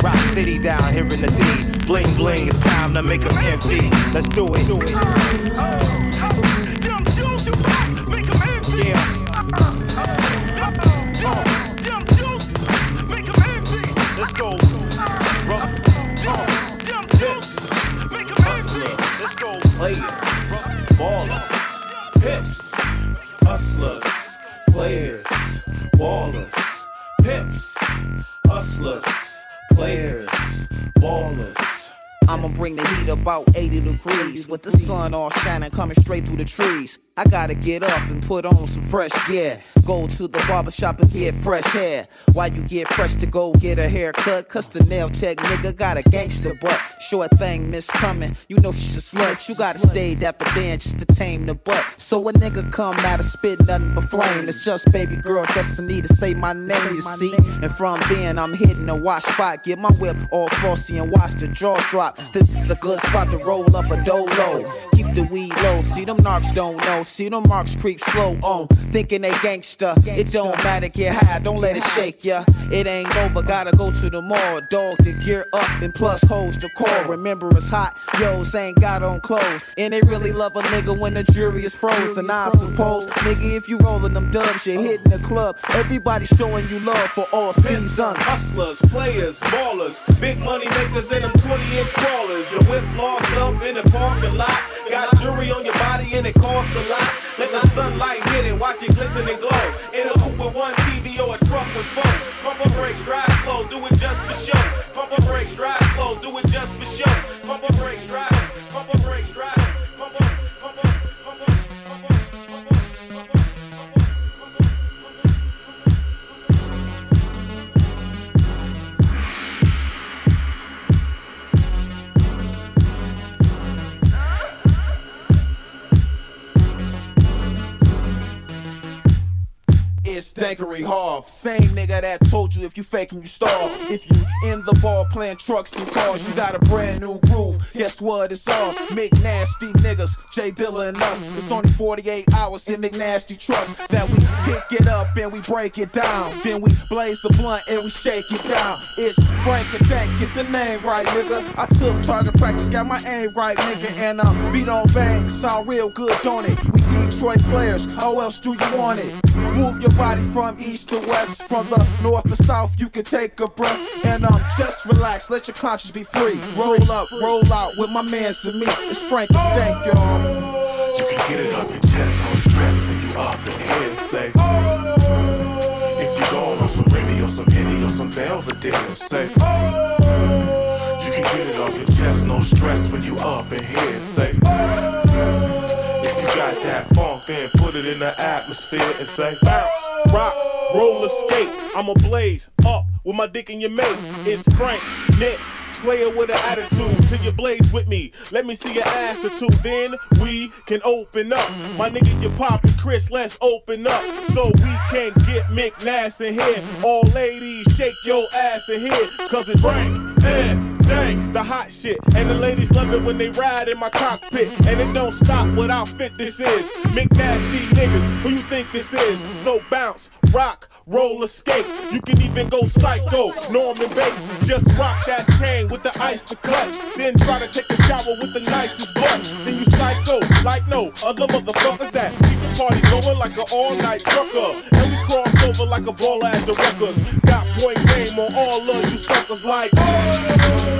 Rock City down here in the D. Bling bling, it's time to make them envy. Let's do it. Do it. About 80 degrees with the sun all shining coming straight through the trees. I gotta get up and put on some fresh gear. Go to the barber shop and get fresh hair. Why you get fresh to go get a haircut? Cause the nail tech nigga got a gangster butt. Short thing miss coming, you know she's a slut. You gotta stay dapper then just to tame the butt. So a nigga come out and spit nothing but flame. It's just baby girl destiny to say my name, you see. And from then I'm hitting the wash spot. Get my whip all flossy and watch the jaw drop. This is a good spot to roll up a dolo. Keep the weed low, see them narcs don't know. See them marks creep slow on. Thinking they gangsta. It don't matter, get high, don't let it shake ya. It ain't over, gotta go to the mall. Dog to gear up and plus hoes to call. Remember it's hot, yo's ain't got on clothes. And they really love a nigga when the jury is frozen. I suppose, nigga, if you rolling them dubs, you're hitting the club. Everybody showing you love for all seasons. Hustlers, players, ballers, big money makers in them 20 inch crawlers. Your whip flossed up in the parking lot. Got jewelry on your body and it costs a lot. Let the sunlight hit it, watch it glisten and glow. In a coupe with one TV or a truck with four. Pump and brakes, drive slow, do it just for show. Pump and brakes, drive slow, do it just for show. Pump and brakes, drive, Dankery Harv. Same nigga that told you if you faking, you starve. If you in the ball playing trucks and cars, you got a brand new groove. Guess what? It's ours. McNasty niggas, J Dilla and us. It's only 48 hours in McNasty Trust that we pick it up and we break it down. Then we blaze the blunt and we shake it down. It's Frank and Dank, get the name right, nigga. I took target practice, got my aim right, nigga. And um, beat on bang, sound real good, don't it? We Detroit players, how else do you want it? Move your body from east to west, from the north to south, you can take a breath. And um, just relax, let your conscience be free. Roll up, roll out with my man me. It's Frank and Dank, y'all. You can get it off your chest, no stress when you up in here. Say, if you going on some Remy or some Henny or some Belvedere, say, you can get it off your chest, no stress when you up in here. Say, if you got that then put it in the atmosphere and say, bounce, rock, roll, escape. I'm a blaze up with my dick in your mate. It's Frank, Nick. Player with an attitude, till you blaze with me. Let me see your ass or two, then we can open up. My nigga, you poppin' Chris, let's open up. So we can get McNass in here. All ladies, shake your ass in here, cause it's Frank and The hot shit. And the ladies love it when they ride in my cockpit. And it don't stop what outfit this is. McNasty niggas, who you think this is? So bounce, rock, roll, escape. You can even go psycho, Norman Bates. Just rock that chain with the ice to cut. Then try to take a shower with the nicest butt. Then you psycho, like no other motherfuckers that keep the party going like an all night trucker. And we cross over like a ball at the Rutgers. Got point game on all of you suckers like. Get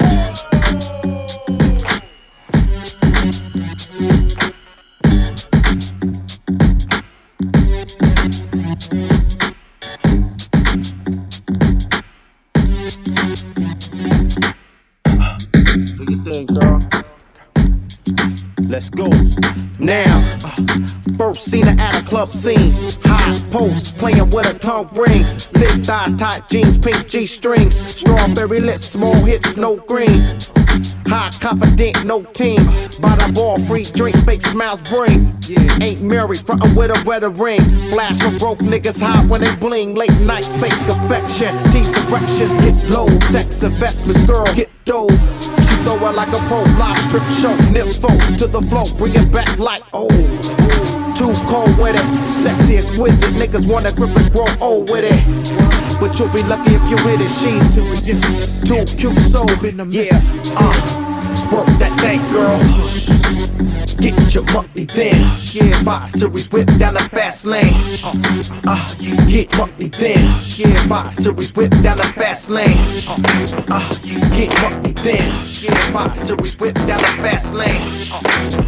Let's go. Now, uh, first seen her at a club scene. High post, playing with a tongue ring. Thick thighs, tight jeans, pink G strings. Strawberry lips, small hips, no green. High confident, no team. By the ball, free drink, fake smiles bring. Ain't married, frontin' with a wedding ring. Flash for broke niggas hot when they bling. Late night, fake affection. Tease erections, get low. Sex investments, girl, get dough. Throw it like a pro live strip show. Nympho to the flow, bring it back like oh. Too cold with it, sexy, exquisite. Niggas wanna grip and grow old with it. But you'll be lucky if you with it. She's too cute, so yeah. Uh, work that thing, girl. Get your money then. Yeah, five series whip down the fast lane. Uh, uh, get money then. Yeah, five series whip down the fast lane. Uh, uh, get money then. Yeah, five series whip down the fast lane. Uh,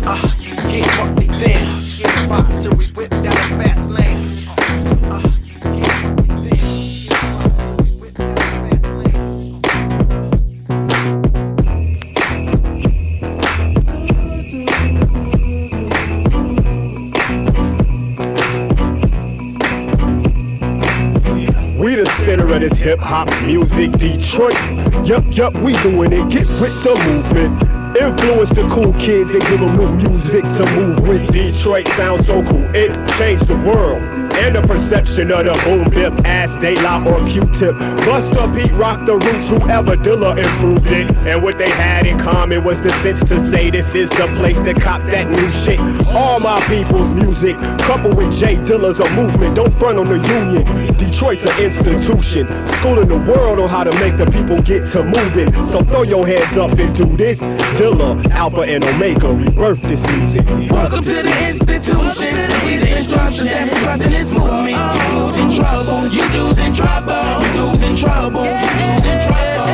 uh, get money then. Yeah, five series whip down the fast lane. This hip hop music, Detroit. Yup, yup, we doing it. Get with the movement. Influence the cool kids and give them new music to move with. Detroit sounds so cool, it changed the world. And the perception of the boom bip, ass De La or Q-tip. Busta Pete rocked the roots, whoever Dilla improved it. And what they had in common was the sense to say this is the place to cop that new shit. All my people's music, coupled with J Dilla's a movement. Don't front on the union. Detroit's an institution, schooling the world on how to make the people get to moving. So throw your hands up and do this. Dilla, Alpha and Omega, rebirth this music. Welcome to the institution. We the instructors that's this movement. You losing trouble. You losing trouble. You losing trouble. You losing trouble.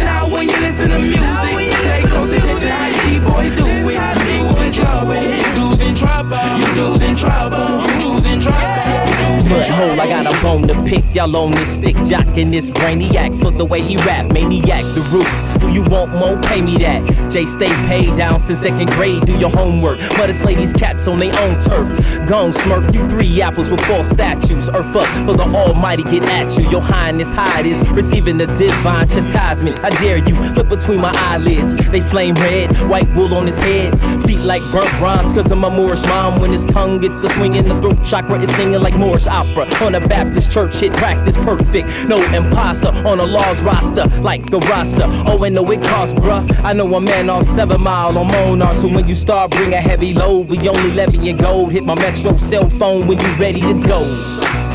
Now when you listen to music, pay close attention how you boys do it. You losing trouble. You losing trouble. You losing trouble. You losing trouble. Butthole, I got a bone to pick, y'all on this stick, jocking this brainiac for the way he rap, maniac, the roots. Do you want more? Pay me that. Jay stay paid down since second grade. Do your homework. Mother slay these cats on their own turf. Gone smurf, you three apples with four statues. Earth up for the almighty get at you. Your highness hide is receiving the divine chastisement. I dare you, look between my eyelids. They flame red, white wool on his head. Feet like burnt bronze cause of my Moorish mom. When his tongue gets a swinging, the throat chakra is singing like Opera. On a Baptist church hit practice perfect. No imposter on a law's roster like the roster. Oh, and no, it costs, bruh. I know a man off seven mile on Monar. So when you start bring a heavy load, we only levy in gold. Hit my metro cell phone when you ready to go.